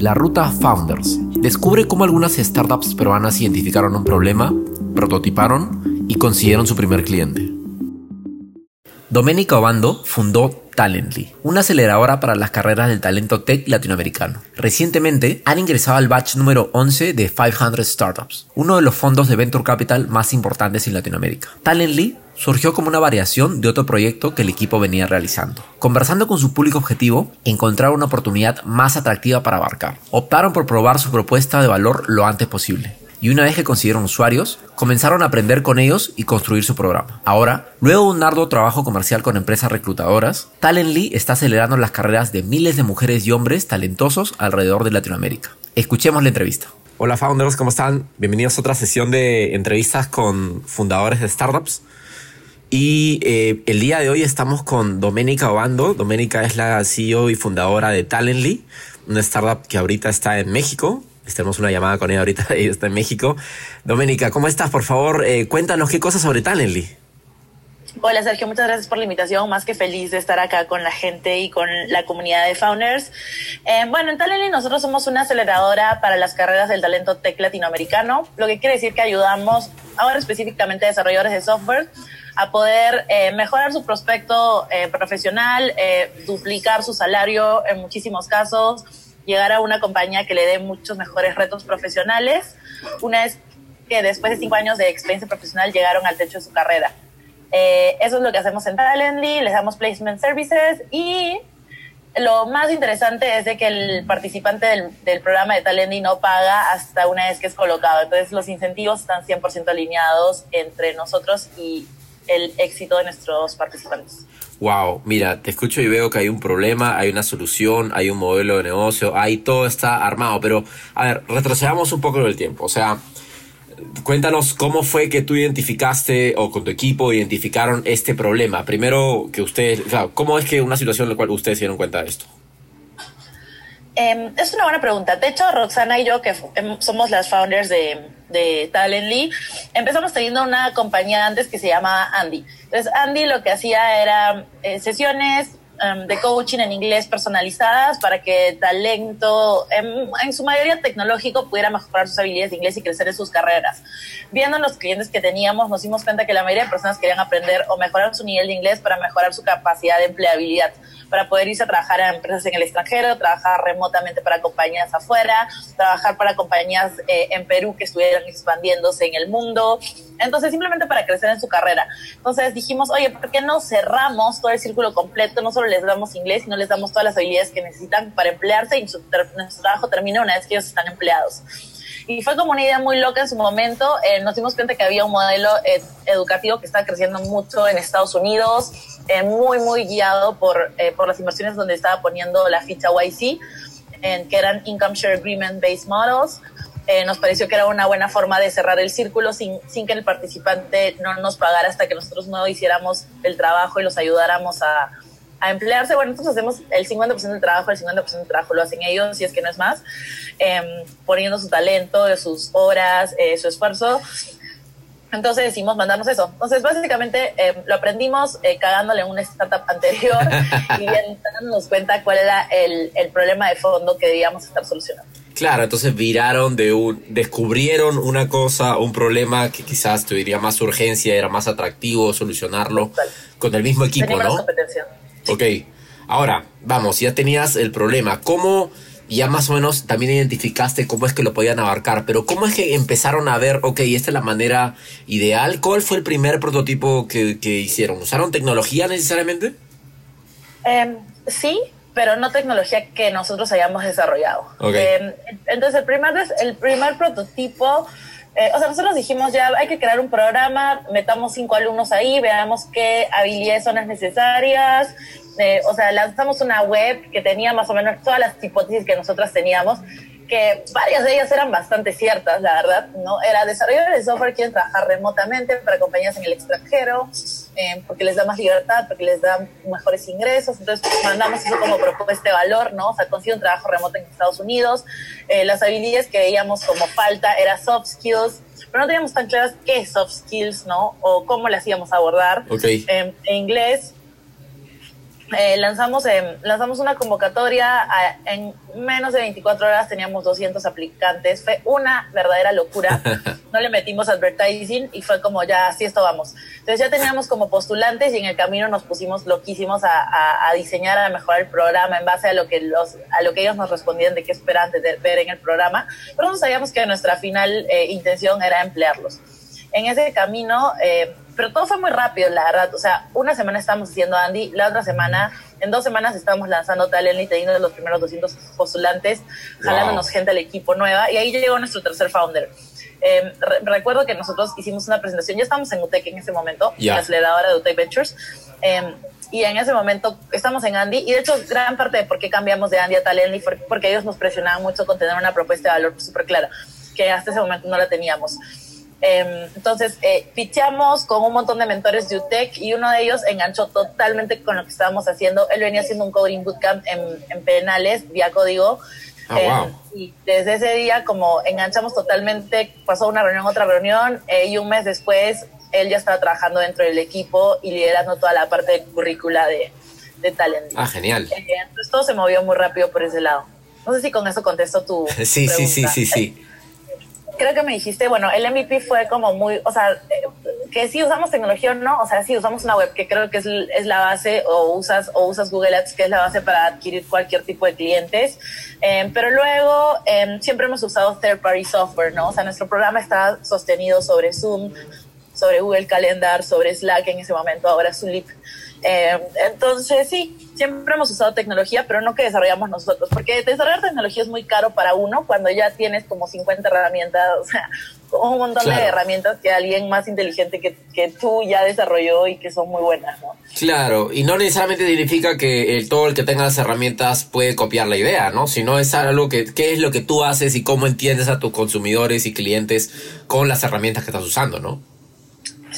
La Ruta Founders. Descubre cómo algunas startups peruanas identificaron un problema, prototiparon y consiguieron su primer cliente. Doménica Obando fundó Talently, una aceleradora para las carreras del talento tech latinoamericano. Recientemente han ingresado al batch número 11 de 500 Startups, uno de los fondos de venture capital más importantes en Latinoamérica. Talently surgió como una variación de otro proyecto que el equipo venía realizando. Conversando con su público objetivo, encontraron una oportunidad más atractiva para abarcar. Optaron por probar su propuesta de valor lo antes posible y una vez que consiguieron usuarios, comenzaron a aprender con ellos y construir su programa. Ahora, luego de un arduo trabajo comercial con empresas reclutadoras, Talently está acelerando las carreras de miles de mujeres y hombres talentosos alrededor de Latinoamérica. Escuchemos la entrevista. Hola founders, ¿cómo están? Bienvenidos a otra sesión de entrevistas con fundadores de startups. Y eh, el día de hoy estamos con Doménica Obando. Doménica es la CEO y fundadora de Talently, una startup que ahorita está en México, tenemos una llamada con ella ahorita, ella está en México. Doménica, ¿cómo estás? Por favor, eh, cuéntanos qué cosas sobre Talently. Hola Sergio, muchas gracias por la invitación. Más que feliz de estar acá con la gente y con la comunidad de founders. Eh, bueno, en Talently nosotros somos una aceleradora para las carreras del talento tech latinoamericano, lo que quiere decir que ayudamos ahora específicamente a desarrolladores de software a poder eh, mejorar su prospecto profesional, duplicar su salario en muchísimos casos, llegar a una compañía que le dé muchos mejores retos profesionales, una vez que después de cinco años de experiencia profesional llegaron al techo de su carrera. Eh, eso es lo que hacemos en Talently, les damos placement services y lo más interesante es de que el participante del, del, programa de Talently no paga hasta una vez que es colocado. Entonces los incentivos están 100% alineados entre nosotros y el éxito de nuestros participantes. Wow, mira, te escucho y veo que hay un problema, hay una solución, hay un modelo de negocio, ahí todo está armado, pero a ver, retrocedamos un poco en el tiempo, o sea, cuéntanos cómo fue que tú identificaste o con tu equipo identificaron este problema. Primero que ustedes, ¿cómo es que una situación en la cual ustedes se dieron cuenta de esto? Em, es una buena pregunta. De hecho, Roxana y yo, que em, somos las founders de, de Talently, empezamos teniendo una compañía antes que se llama Andy. Entonces, Andy lo que hacía era eh, sesiones em, de coaching en inglés personalizadas para que talento, en, su mayoría tecnológico, pudiera mejorar sus habilidades de inglés y crecer en sus carreras. Viendo los clientes que teníamos, nos dimos cuenta que la mayoría de personas querían aprender o mejorar su nivel de inglés para mejorar su capacidad de empleabilidad para poder irse a trabajar a empresas en el extranjero, trabajar remotamente para compañías afuera, trabajar para compañías eh, en Perú que estuvieran expandiéndose en el mundo. Entonces, simplemente para crecer en su carrera. Entonces dijimos, oye, ¿por qué no cerramos todo el círculo completo? No solo les damos inglés, sino les damos todas las habilidades que necesitan para emplearse y su, nuestro trabajo termina una vez que ellos están empleados. Y fue como una idea muy loca en su momento. Eh, nos dimos cuenta que había un modelo eh, educativo que estaba creciendo mucho en Estados Unidos, eh, muy, muy guiado por, por las inversiones donde estaba poniendo la ficha YC, en, que eran Income Share Agreement Based Models. nos pareció que era una buena forma de cerrar el círculo sin, sin que el participante no nos pagara hasta que nosotros no hiciéramos el trabajo y los ayudáramos a, a emplearse. Bueno, nosotros hacemos el 50% del trabajo, el 50% del trabajo lo hacen ellos, si es que no es más, em, poniendo su talento, sus horas, eh, su esfuerzo. Entonces decimos mandarnos eso. Entonces, básicamente em, lo aprendimos eh, cagándole en una startup anterior y dándonos cuenta cuál era el, el, problema de fondo que debíamos estar solucionando. Claro, entonces viraron de un, descubrieron una cosa, un problema que quizás tuviera más urgencia, era más atractivo solucionarlo con el mismo equipo, ¿no? competencia. Ok, ahora, vamos, ya tenías el problema. ¿Cómo, ya más o menos también identificaste cómo es que lo podían abarcar, pero cómo es que empezaron a ver, ok, esta es la manera ideal? ¿Cuál fue el primer prototipo que, hicieron? ¿Usaron tecnología necesariamente? Em, sí, pero no tecnología que nosotros hayamos desarrollado. Em, entonces, el primer, el primer prototipo eh, o sea, nosotros dijimos ya hay que crear un programa, metamos cinco alumnos ahí, veamos qué habilidades son las necesarias. Eh, o sea, lanzamos una web que tenía más o menos todas las hipótesis que nosotros teníamos que varias de ellas eran bastante ciertas, la verdad, ¿no? Era desarrolladores de software quieren trabajar remotamente para compañías en el extranjero, eh, porque les da más libertad, porque les da mejores ingresos, entonces mandamos eso como propuesta de valor, ¿no? O sea, consigue un trabajo remoto en Estados Unidos, eh, las habilidades que veíamos como falta era soft skills, pero no teníamos tan claras qué soft skills, ¿no? O cómo las íbamos a abordar. Okay. en inglés eh, lanzamos, lanzamos una convocatoria, en menos de 24 horas teníamos 200 aplicantes, fue una verdadera locura, no le metimos advertising y fue como ya, así esto vamos. Entonces ya teníamos como postulantes y en el camino nos pusimos loquísimos a, a, diseñar, a mejorar el programa en base a lo que, los, a lo que ellos nos respondían de qué esperan de ver en el programa, pero no sabíamos que nuestra final eh, intención era emplearlos. En ese camino... Eh, pero todo fue muy rápido, la verdad. O sea, una semana estábamos haciendo Andy, la otra semana, en dos semanas estábamos lanzando Talent y teniendo los primeros 200 postulantes, jalándonos gente al equipo nueva, y ahí llegó nuestro tercer founder. Em, recuerdo que nosotros hicimos una presentación, ya estábamos en UTEC en ese momento, la aceleradora de UTEC Ventures, em, y en ese momento estamos en Andy, y de hecho gran parte de por qué cambiamos de Andy a Talent fue porque ellos nos presionaban mucho con tener una propuesta de valor súper clara, que hasta ese momento no la teníamos. Em, entonces, eh, pichamos con un montón de mentores de UTEC y uno de ellos enganchó totalmente con lo que estábamos haciendo. Él venía haciendo un coding bootcamp en, en penales, vía código. Ah, em, y desde ese día, como enganchamos totalmente, pasó una reunión, otra reunión, eh, y un mes después, él ya estaba trabajando dentro del equipo y liderando toda la parte de currícula de, de talent. Ah, genial. Eh, entonces todo se movió muy rápido por ese lado. No sé si con eso contesto tu. sí, sí, sí, sí, sí creo que me dijiste, bueno, el MVP fue como muy, o sea, que si usamos tecnología o no, o sea, si usamos una web, que creo que es, es, la base, o usas, o usas Google Ads, que es la base para adquirir cualquier tipo de clientes, em, pero luego em, siempre hemos usado third party software, ¿no? O sea, nuestro programa está sostenido sobre Zoom, sobre Google Calendar, sobre Slack en ese momento, ahora Zulip. Eh, entonces, sí, siempre hemos usado tecnología, pero no que desarrollamos nosotros, porque desarrollar tecnología es muy caro para uno cuando ya tienes como 50 herramientas, o sea, un montón de herramientas que alguien más inteligente que, que, tú ya desarrolló y que son muy buenas, ¿no? Claro, y no necesariamente significa que el, todo el que tenga las herramientas puede copiar la idea, ¿no? Sino es algo que, qué es lo que tú haces y cómo entiendes a tus consumidores y clientes con las herramientas que estás usando, ¿no?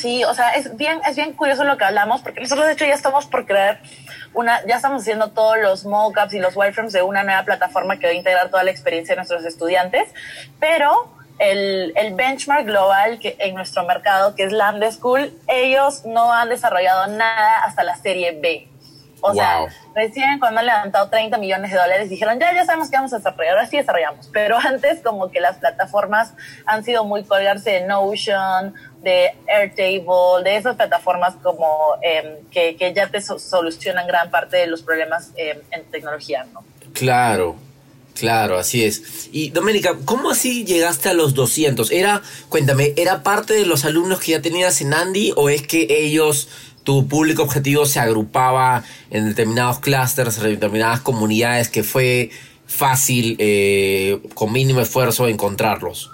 Sí, o sea, es bien, es bien curioso lo que hablamos, porque nosotros de hecho ya estamos por crear una, ya estamos haciendo todos los mockups y los wireframes de una nueva plataforma que va a integrar toda la experiencia de nuestros estudiantes, pero el, el, benchmark global que en nuestro mercado, que es Land School, ellos no han desarrollado nada hasta la serie B. O sea, recién cuando han levantado 30 millones de dólares dijeron, ya, ya sabemos que vamos a desarrollar, ahora sí desarrollamos. Pero antes como que las plataformas han sido muy colgarse de Notion, de Airtable, de esas plataformas como em, que, que, ya te solucionan gran parte de los problemas em, en tecnología, ¿no? Claro, Claro, así es. Y Doménica, ¿cómo así llegaste a los 200? Era, cuéntame, ¿era parte de los alumnos que ya tenías en Andy o es que ellos tu público objetivo se agrupaba en determinados clústeres, en determinadas comunidades que fue fácil, eh, con mínimo esfuerzo, encontrarlos.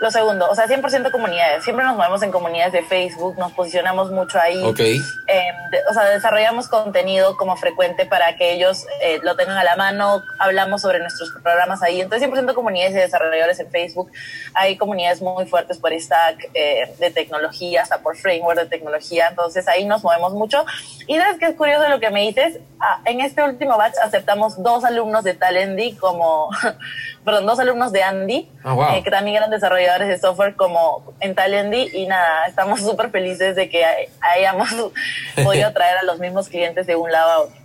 Lo segundo, o sea, 100% comunidades. Siempre nos movemos en comunidades de Facebook, nos posicionamos mucho ahí. Ok. Em, o sea, desarrollamos contenido como frecuente para que ellos eh, lo tengan a la mano. Hablamos sobre nuestros programas ahí. Entonces, 100% comunidades de desarrolladores en Facebook. Hay comunidades muy fuertes por stack eh, de tecnología, hasta por framework de tecnología. Entonces, ahí nos movemos mucho. Y sabes que es curioso lo que me dices. Ah, en este último batch aceptamos dos alumnos de Talendy como, perdón, dos alumnos de Andy, ah, eh, que también eran desarrolladores de software como en Talendy y nada, estamos súper felices de que hayamos podido traer a los mismos clientes de un lado a otro.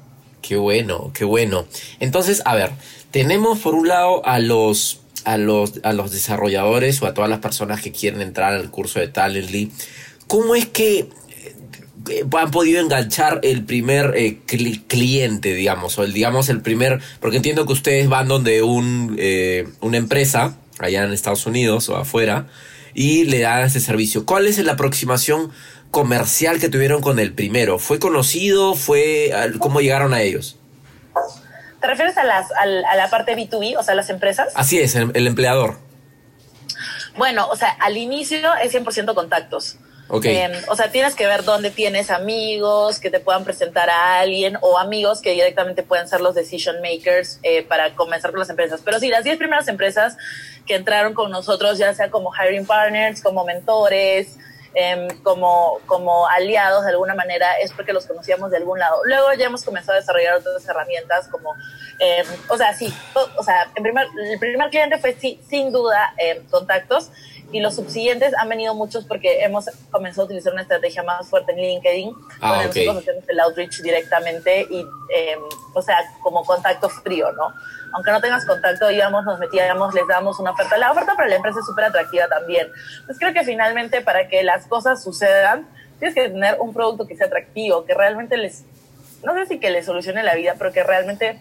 Qué bueno, qué bueno. Entonces, a ver, tenemos por un lado a los, a los, a los desarrolladores o a todas las personas que quieren entrar al curso de Talently. ¿Cómo es que eh, han podido enganchar el primer eh, cliente, digamos, o el, digamos, el primer, porque entiendo que ustedes van donde un, eh, una empresa allá en Estados Unidos o afuera y le dan ese servicio. ¿Cuál es la aproximación comercial que tuvieron con el primero? ¿Fue conocido? ¿Fue cómo llegaron a ellos? ¿Te refieres a, las, a, la parte B2B, o sea, las empresas? Así es, el, empleador. Bueno, o sea, al inicio es 100% contactos. Okay. Em, o sea, tienes que ver dónde tienes amigos que te puedan presentar a alguien o amigos que directamente pueden ser los decision makers eh, para comenzar con las empresas. Pero sí, las 10 primeras empresas que entraron con nosotros, ya sea como hiring partners, como mentores, em, como, como aliados de alguna manera, es porque los conocíamos de algún lado. Luego ya hemos comenzado a desarrollar otras herramientas como, em, o sea, sí, o sea, en primer, el primer cliente fue sí, sin duda contactos y los subsiguientes han venido muchos porque hemos comenzado a utilizar una estrategia más fuerte en LinkedIn, ah, donde nosotros hacemos el outreach directamente y, em, o sea, como contacto frío, ¿no? Aunque no tengas contacto, íbamos, nos metíamos, les damos una oferta. La oferta para la empresa es súper atractiva también. Entonces creo que finalmente para que las cosas sucedan, tienes que tener un producto que sea atractivo, que realmente les, no sé si que les solucione la vida, pero que realmente,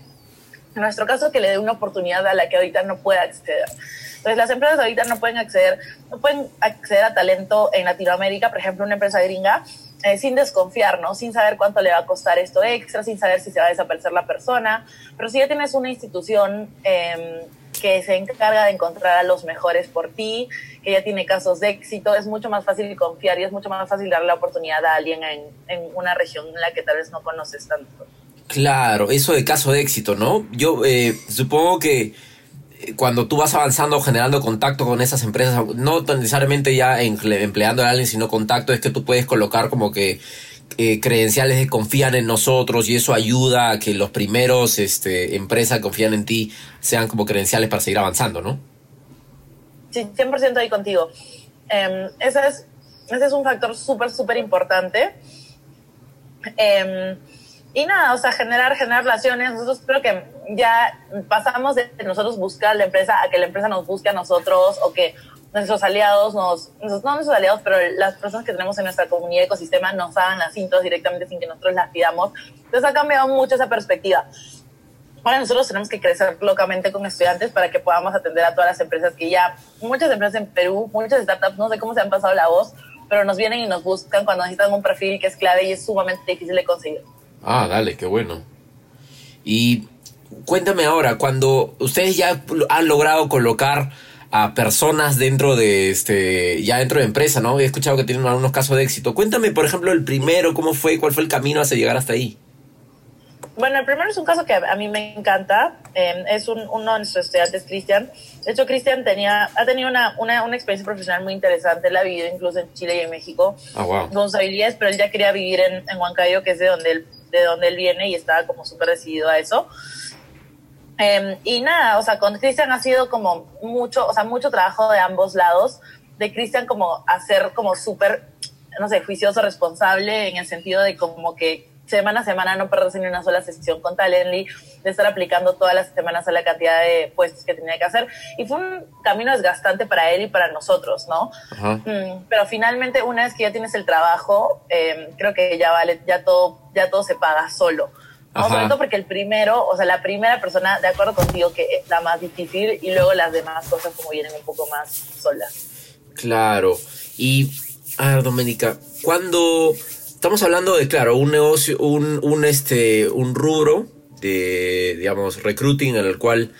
en nuestro caso, que le dé una oportunidad a la que ahorita no pueda acceder. Entonces, las empresas ahorita no pueden acceder, no pueden acceder a talento en Latinoamérica, por ejemplo, una empresa gringa, eh, sin desconfiar, ¿no? Sin saber cuánto le va a costar esto extra, sin saber si se va a desaparecer la persona. Pero si ya tienes una institución eh, que se encarga de encontrar a los mejores por ti, que ya tiene casos de éxito, es mucho más fácil confiar y es mucho más fácil darle la oportunidad a alguien en, en una región en la que tal vez no conoces tanto. Claro, eso de caso de éxito, ¿no? Yo eh, supongo que cuando tú vas avanzando, generando contacto con esas empresas, no necesariamente ya empleando a alguien, sino contacto, es que tú puedes colocar como que eh, credenciales de confían en nosotros y eso ayuda a que los primeros este, empresas que confían en ti sean como credenciales para seguir avanzando, ¿no? Sí, 100% ahí contigo. Em, ese, es, ese es un factor súper, súper importante. Eh, y nada, o sea, generar, generar relaciones. Nosotros creo que ya pasamos de nosotros buscar a la empresa a que la empresa nos busque a nosotros o que nuestros aliados nos, no nuestros aliados, pero las personas que tenemos en nuestra comunidad ecosistema nos hagan las cintas directamente sin que nosotros las pidamos. Entonces ha cambiado mucho esa perspectiva. Ahora nosotros tenemos que crecer locamente con estudiantes para que podamos atender a todas las empresas que ya, muchas empresas en Perú, muchas startups, no sé cómo se han pasado la voz, pero nos vienen y nos buscan cuando necesitan un perfil que es clave y es sumamente difícil de conseguir. Ah, dale, qué bueno. Y cuéntame ahora, cuando ustedes ya han logrado colocar a personas dentro de este ya dentro de empresa, ¿no? He escuchado que tienen algunos casos de éxito. Cuéntame, por ejemplo, el primero, cómo fue, cuál fue el camino hacia llegar hasta ahí. Bueno, el primero es un caso que a mí me encanta. Em, es un, uno de nuestros estudiantes, Cristian. De hecho, Cristian tenía, ha tenido una, una, una, experiencia profesional muy interesante. Él ha vivido incluso en Chile y en México. Ah, wow. Con sus habilidades, pero él ya quería vivir en, en Huancayo, que es de donde él de dónde él viene y estaba como súper decidido a eso. Em, y nada, o sea, con Cristian ha sido como mucho, o sea, mucho trabajo de ambos lados, de Cristian como hacer como súper, no sé, juicioso, responsable, en el sentido de como que semana a semana no perderse ni una sola sesión con Talently, de estar aplicando todas las semanas a la cantidad de puestos que tenía que hacer. Y fue un camino desgastante para él y para nosotros, ¿no? Mm, pero finalmente, una vez que ya tienes el trabajo, em, creo que ya vale, ya todo, ya todo se paga solo. ¿no? Sobre todo porque el primero, o sea, la primera persona, de acuerdo contigo, que es la más difícil y luego las demás cosas como vienen un poco más solas. Claro. Y, a ver, Doménica, cuando estamos hablando de, claro, un negocio, un, este, un rubro de, digamos, recruiting en el cual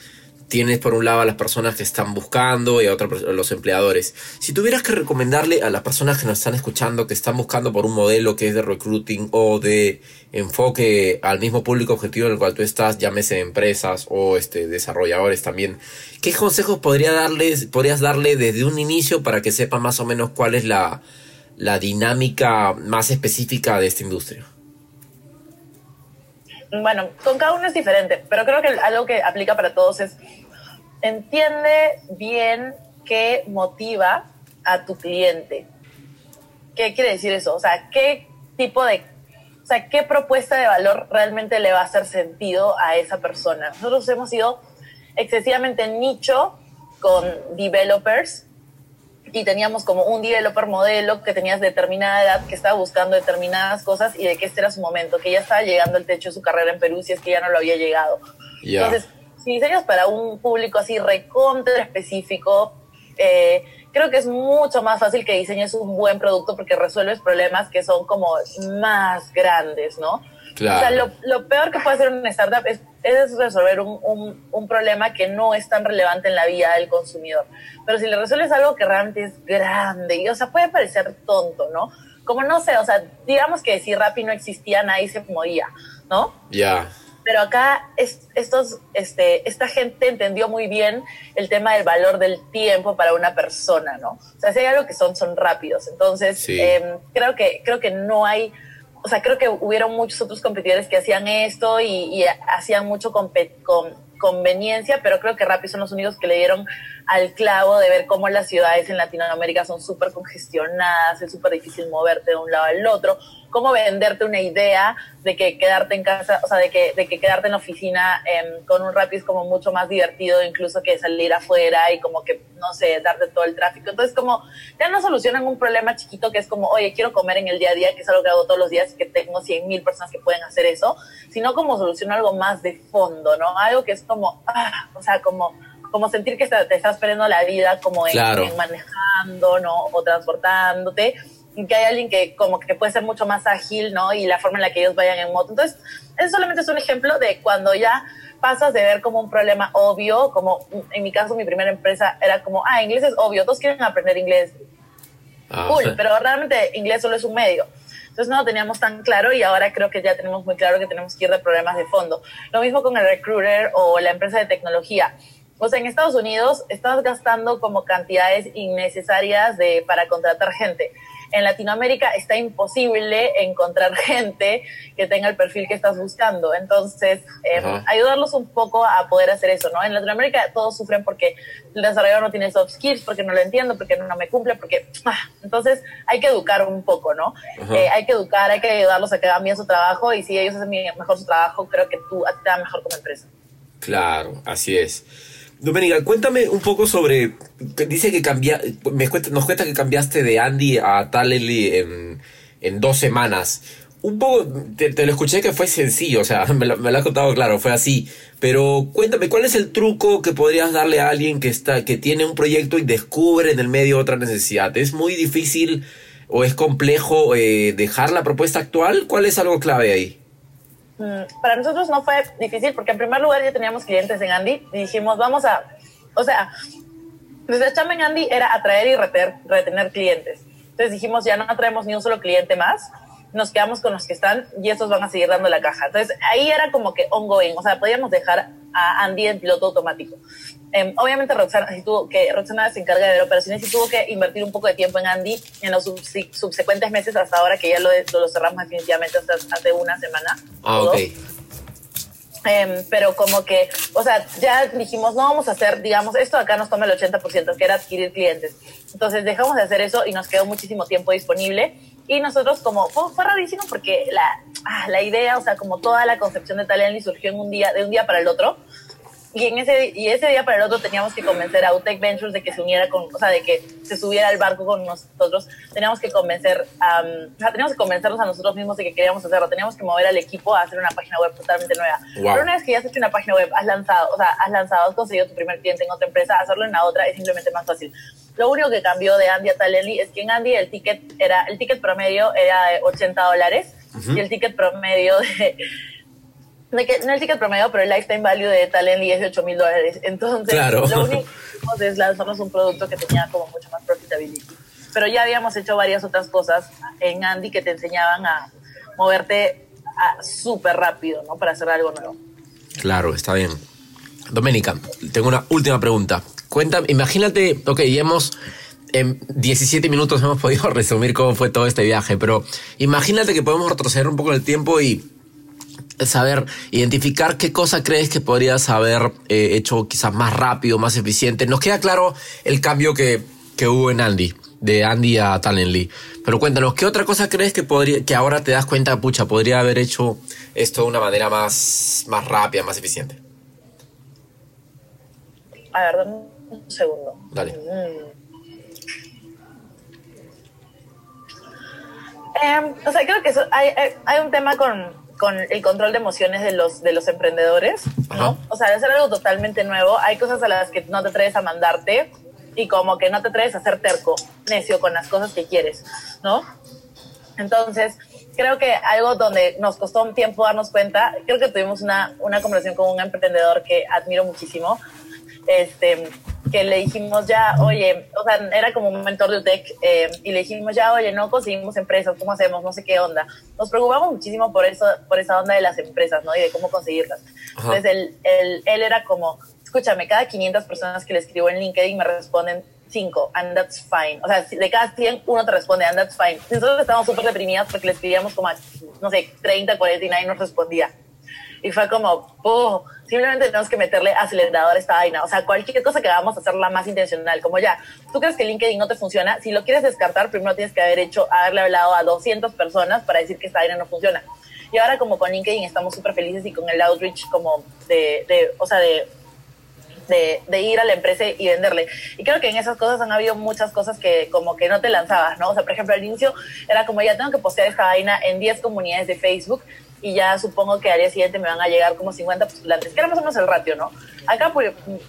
tienes por un lado a las personas que están buscando y a otros los empleadores. Si tuvieras que recomendarle a las personas que nos están escuchando, que están buscando por un modelo que es de recruiting o de enfoque al mismo público objetivo en el cual tú estás, llámese empresas o este, desarrolladores también, ¿qué consejos podría darles, podrías darle desde un inicio para que sepan más o menos cuál es la, la dinámica más específica de esta industria? Bueno, con cada uno es diferente, pero creo que algo que aplica para todos es entiende bien qué motiva a tu cliente. ¿Qué quiere decir eso? O sea, qué tipo de, o sea, qué propuesta de valor realmente le va a hacer sentido a esa persona. Nosotros hemos sido excesivamente nicho con developers y teníamos como un developer modelo que tenías determinada edad, que estaba buscando determinadas cosas y de que este era su momento, que ya estaba llegando el techo de su carrera en Perú si es que ya no lo había llegado. Entonces, si diseñas para un público así recontra específico, eh, creo que es mucho más fácil que diseñes un buen producto porque resuelves problemas que son como más grandes, ¿no? Claro. O sea, lo, lo, peor que puede hacer una startup es, es resolver un, un, un, problema que no es tan relevante en la vida del consumidor. Pero si le resuelves algo que realmente es grande, y, o sea, puede parecer tonto, ¿no? Como no sé, o sea, digamos que si Rappi no existía, nadie se moría, ¿no? Ya. Pero acá es, estos, este, esta gente entendió muy bien el tema del valor del tiempo para una persona, ¿no? O sea, si hay algo que son, son rápidos. Entonces, Sí. eh, creo, que, creo que no hay o sea, creo que hubieron muchos otros competidores que hacían esto y, y hacían mucho com, conveniencia, pero creo que Rappi son los únicos que le dieron al clavo de ver cómo las ciudades en Latinoamérica son súper congestionadas, es súper difícil moverte de un lado al otro, cómo venderte una idea de que quedarte en casa, o sea, de que, de que quedarte en la oficina em, con un Rappi es como mucho más divertido incluso que salir afuera y como que, no sé, darte todo el tráfico. Entonces, como ya no solucionan un problema chiquito que es como, oye, quiero comer en el día a día, que es algo que hago todos los días y que tengo 100 mil personas que pueden hacer eso, sino como solucionar algo más de fondo, ¿no? Algo que es como, ah, o sea, como como sentir que te estás perdiendo la vida como en, manejando, ¿no? O transportándote y que hay alguien que como que puede ser mucho más ágil, ¿no? Y la forma en la que ellos vayan en moto. Entonces, eso solamente es un ejemplo de cuando ya pasas de ver como un problema obvio, como en mi caso mi primera empresa era como, ah, inglés es obvio, todos quieren aprender inglés. Ah. Cool, pero realmente inglés solo es un medio. Entonces no lo teníamos tan claro y ahora creo que ya tenemos muy claro que tenemos que ir de problemas de fondo. Lo mismo con el recruiter o la empresa de tecnología. O sea, en Estados Unidos estás gastando como cantidades innecesarias de, para contratar gente en Latinoamérica está imposible encontrar gente que tenga el perfil que estás buscando. Entonces, eh, ayudarlos un poco a poder hacer eso, ¿no? En Latinoamérica todos sufren porque el desarrollador no tiene soft skills, porque no lo entiendo, porque no, me cumple, porque... Ah, entonces, hay que educar un poco, ¿no? Eh, hay que educar, hay que ayudarlos a que hagan bien su trabajo y si ellos hacen mejor su trabajo, creo que tú a ti te va mejor como empresa. Claro, así es. Doménica, cuéntame un poco sobre. Dice que cambia, me nos cuenta que cambiaste de Andy a Talely en, en dos semanas. Un poco, te, lo escuché que fue sencillo, o sea, me lo, me has contado claro, fue así. Pero cuéntame, ¿cuál es el truco que podrías darle a alguien que, está, que tiene un proyecto y descubre en el medio otra necesidad? ¿Es muy difícil o es complejo eh, dejar la propuesta actual? ¿Cuál es algo clave ahí? Mm, para nosotros no fue difícil porque en primer lugar ya teníamos clientes en Andy y dijimos, vamos a, o sea, nuestra chamba en Andy era atraer y retener, retener clientes. Entonces dijimos, ya no atraemos ni un solo cliente más, nos quedamos con los que están y estos van a seguir dando la caja. Entonces ahí era como que ongoing, o sea, podíamos dejar a Andy en piloto automático. Em, obviamente Roxana, si tuvo que, Roxana se encarga de operaciones y tuvo que invertir un poco de tiempo en Andy en los subsecuentes meses hasta ahora que ya lo, lo cerramos definitivamente hasta hace una semana. Ah, ok. Pero como que, o sea, ya dijimos, no vamos a hacer, digamos, esto acá nos toma el 80%, que era adquirir clientes. Entonces dejamos de hacer eso y nos quedó muchísimo tiempo disponible. Y nosotros como, fue, rarísimo porque la, ah, la idea, o sea, como toda la concepción de Talenly surgió en un día, de un día para el otro y en ese y ese día para el otro teníamos que convencer a UTEC Ventures de que se uniera con, o sea, de que se subiera al barco con nosotros. Teníamos que convencer, um, o sea, teníamos que convencernos a nosotros mismos de que queríamos hacerlo. Teníamos que mover al equipo a hacer una página web totalmente nueva. Pero una vez que ya has hecho una página web, has lanzado, o sea, has lanzado, has conseguido tu primer cliente en otra empresa, hacerlo en la otra es simplemente más fácil. Lo único que cambió de Andy a Talently es que en Andy el ticket era, el ticket promedio era de 80 dólares y el ticket promedio de no el ticket promedio, pero el lifetime value de Talently es de 8 mil dólares. Entonces, lo único que hicimos es lanzarnos un producto que tenía como mucho más profitability. Pero ya habíamos hecho varias otras cosas en Andy que te enseñaban a moverte súper rápido, ¿no? Para hacer algo nuevo. Claro, está bien. Doménica, tengo una última pregunta. Cuéntame, imagínate, ok, ya hemos en 17 minutos hemos podido resumir cómo fue todo este viaje, pero imagínate que podemos retroceder un poco en el tiempo y saber identificar qué cosa crees que podrías haber eh, hecho quizás más rápido, más eficiente. Nos queda claro el cambio que, que hubo en Andy, de Andy a Talently. Pero cuéntanos, ¿qué otra cosa crees que podría, que ahora te das cuenta, pucha, podría haber hecho esto de una manera más, más rápida, más eficiente? A ver, dame un segundo. Dale. Mm. Em, o sea, creo que hay, hay un tema con, con el control de emociones de los, de los emprendedores, ¿no? O sea, de hacer algo totalmente nuevo, hay cosas a las que no te atreves a mandarte y como que no te atreves a ser terco, necio con las cosas que quieres, ¿no? Entonces, creo que algo donde nos costó un tiempo darnos cuenta, creo que tuvimos una, una conversación con un emprendedor que admiro muchísimo, este, que le dijimos ya, oye, o sea, era como un mentor de UTEC, eh, y le dijimos ya, oye, no conseguimos empresas, ¿cómo hacemos? No sé qué onda. Nos preocupamos muchísimo por eso, por esa onda de las empresas, ¿no? Y de cómo conseguirlas. Entonces, él, él, él era como, escúchame, cada 500 personas que le escribo en LinkedIn me responden 5, and that's fine. O sea, de cada 100, uno te responde, and that's fine. Nosotros estábamos súper deprimidas porque le escribíamos como a, no sé, 30, 40 y nos respondía. Y fue como, oh, simplemente tenemos que meterle acelerador a esta vaina. O sea, cualquier cosa que hagamos, hacerla más intencional. Como ya, tú crees que LinkedIn no te funciona, si lo quieres descartar, primero tienes que haber hecho, haberle hablado a 200 personas para decir que esta vaina no funciona. Y ahora como con LinkedIn estamos súper felices y con el outreach como de, de o sea, de de, de, ir a la empresa y venderle. Y creo que en esas cosas han habido muchas cosas que como que no te lanzabas, ¿no? O sea, por ejemplo, al inicio era como ya tengo que postear esta vaina en 10 comunidades de Facebook y ya supongo que al día siguiente me van a llegar como 50 postulantes, que era más o menos el ratio, ¿no? Acá,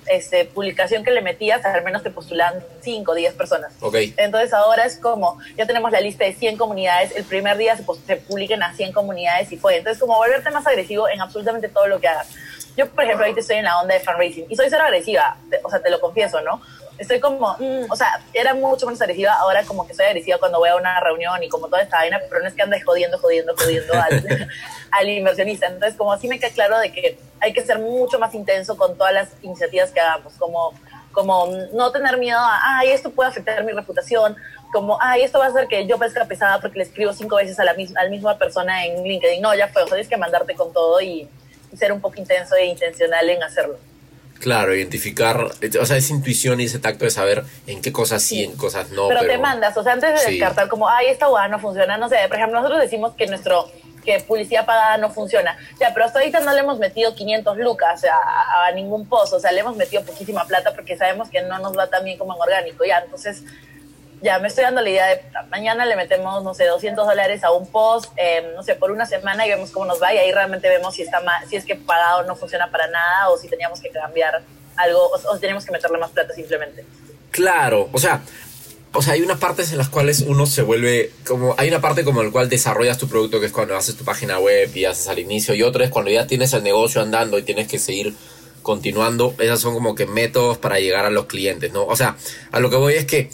este, publicación que le metías, al menos te postulan 5 o 10 personas. Ok. Entonces ahora es como, ya tenemos la lista de 100 comunidades, el primer día se, se publiquen a 100 comunidades y fue. Entonces, como volverte más agresivo en absolutamente todo lo que hagas. Yo, por ejemplo, ahorita estoy en la onda de fundraising y soy cero agresiva, o sea, te lo confieso, ¿no? Estoy como, mm, o sea, era mucho menos agresiva, ahora como que soy agresiva cuando voy a una reunión y como toda esta vaina, pero no es que ande jodiendo, jodiendo, jodiendo al, al inversionista. Entonces, como así me queda claro de que hay que ser mucho más intenso con todas las iniciativas que hagamos, como, como no tener miedo a, ay, esto puede afectar mi reputación, como, ay, esto va a hacer que yo parezca pesada porque le escribo cinco veces a la, misma, a la misma persona en LinkedIn. No, ya fue, o sea, tienes que mandarte con todo y ser un poco intenso e intencional en hacerlo. Claro, identificar, o sea, esa intuición y ese tacto de saber en qué cosas sí, en qué no. Pero, te mandas, o sea, antes de descartar como, ay, esta guada no funciona, no sé, por ejemplo, nosotros decimos que nuestro que publicidad pagada no funciona. Ya, pero hasta ahorita no le hemos metido 500 lucas a, a, ningún post, o sea, le hemos metido poquísima plata porque sabemos que no nos va tan bien como en orgánico, ya, entonces ya me estoy dando la idea de mañana le metemos, no sé, 200 dólares a un post, eh, no sé, por una semana y vemos cómo nos va y ahí realmente vemos si está mal, si es que pagado no funciona para nada o si teníamos que cambiar algo o, o si teníamos que meterle más plata simplemente. Claro, o sea, o sea, hay unas partes en las cuales uno se vuelve como hay una parte como en la cual desarrollas tu producto que es cuando haces tu página web y haces al inicio y otra es cuando ya tienes el negocio andando y tienes que seguir continuando, esas son como que métodos para llegar a los clientes, ¿no? O sea, a lo que voy es que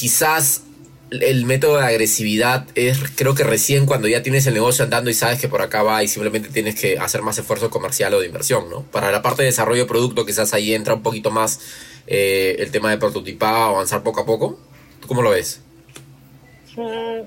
quizás el método de agresividad es creo que recién cuando ya tienes el negocio andando y sabes que por acá va y simplemente tienes que hacer más esfuerzo comercial o de inversión, ¿no? Para la parte de desarrollo de producto quizás ahí entra un poquito más eh, el tema de prototipar, avanzar poco a poco. ¿Tú cómo lo ves? Mm,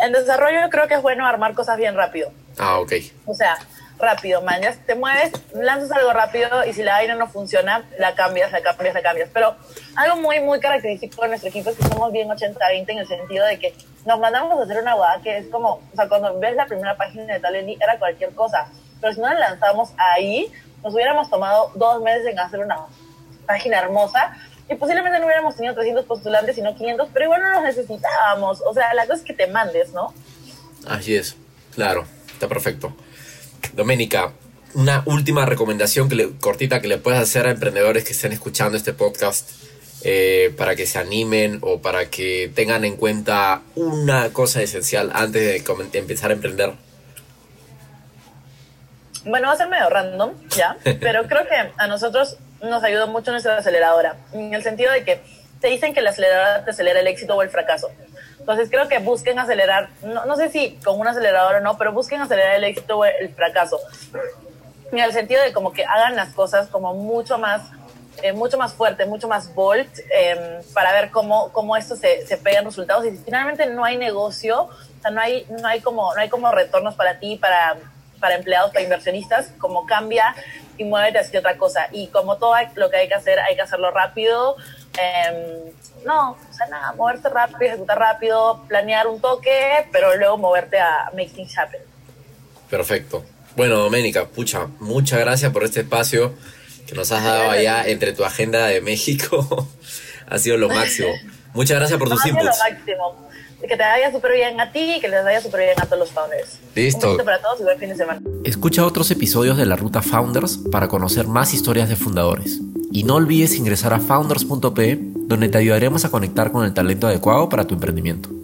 en desarrollo creo que es bueno armar cosas bien rápido. Ah, ok. O sea, rápido, man. Te mueves, lanzas algo rápido y si la vaina no funciona, la cambias, la cambias, la cambias. Pero algo muy, muy característico de nuestro equipo es que somos bien 80-20 en el sentido de que nos mandamos a hacer una guada que es como, o sea, cuando ves la primera página de Talent era cualquier cosa. Pero si no la lanzamos ahí, nos hubiéramos tomado dos meses en hacer una página hermosa y posiblemente no hubiéramos tenido 300 postulantes, sino 500, pero igual no los necesitábamos. O sea, la cosa es que te mandes, ¿no? Así es, claro, está perfecto. Doménica, una última recomendación que le, cortita que le puedes hacer a emprendedores que estén escuchando este podcast eh, para que se animen o para que tengan en cuenta una cosa esencial antes de empezar a emprender. Bueno, va a ser medio random, ¿ya? Pero creo que a nosotros nos ayudó mucho nuestra aceleradora, en el sentido de que te dicen que la aceleradora te acelera el éxito o el fracaso. Entonces creo que busquen acelerar, no, no sé si con un acelerador o no, pero busquen acelerar el éxito o el fracaso. En el sentido de como que hagan las cosas como mucho más, eh, mucho más fuerte, mucho más bold, eh, para ver cómo, cómo esto se, se pega en resultados. Y si finalmente no hay negocio, o sea, no hay, no hay, como, no hay como retornos para ti, para, para empleados, para inversionistas, como cambia y muévete hacia otra cosa. Y como todo lo que hay que hacer, hay que hacerlo rápido. Eh, no, o sea, nada, moverse rápido, ejecutar rápido, planear un toque, pero luego moverte a make things happen. Perfecto. Bueno, Doménica, pucha, muchas gracias por este espacio que nos has dado allá entre tu agenda de México. ha sido lo máximo. Muchas gracias por tus no, inputs. lo máximo. Que te vaya súper bien a ti y que les vaya súper bien a todos los founders. Listo. Un para todos y buen fin de semana. Escucha otros episodios de la Ruta Founders para conocer más historias de fundadores. Y no olvides ingresar a founders.p donde te ayudaremos a conectar con el talento adecuado para tu emprendimiento.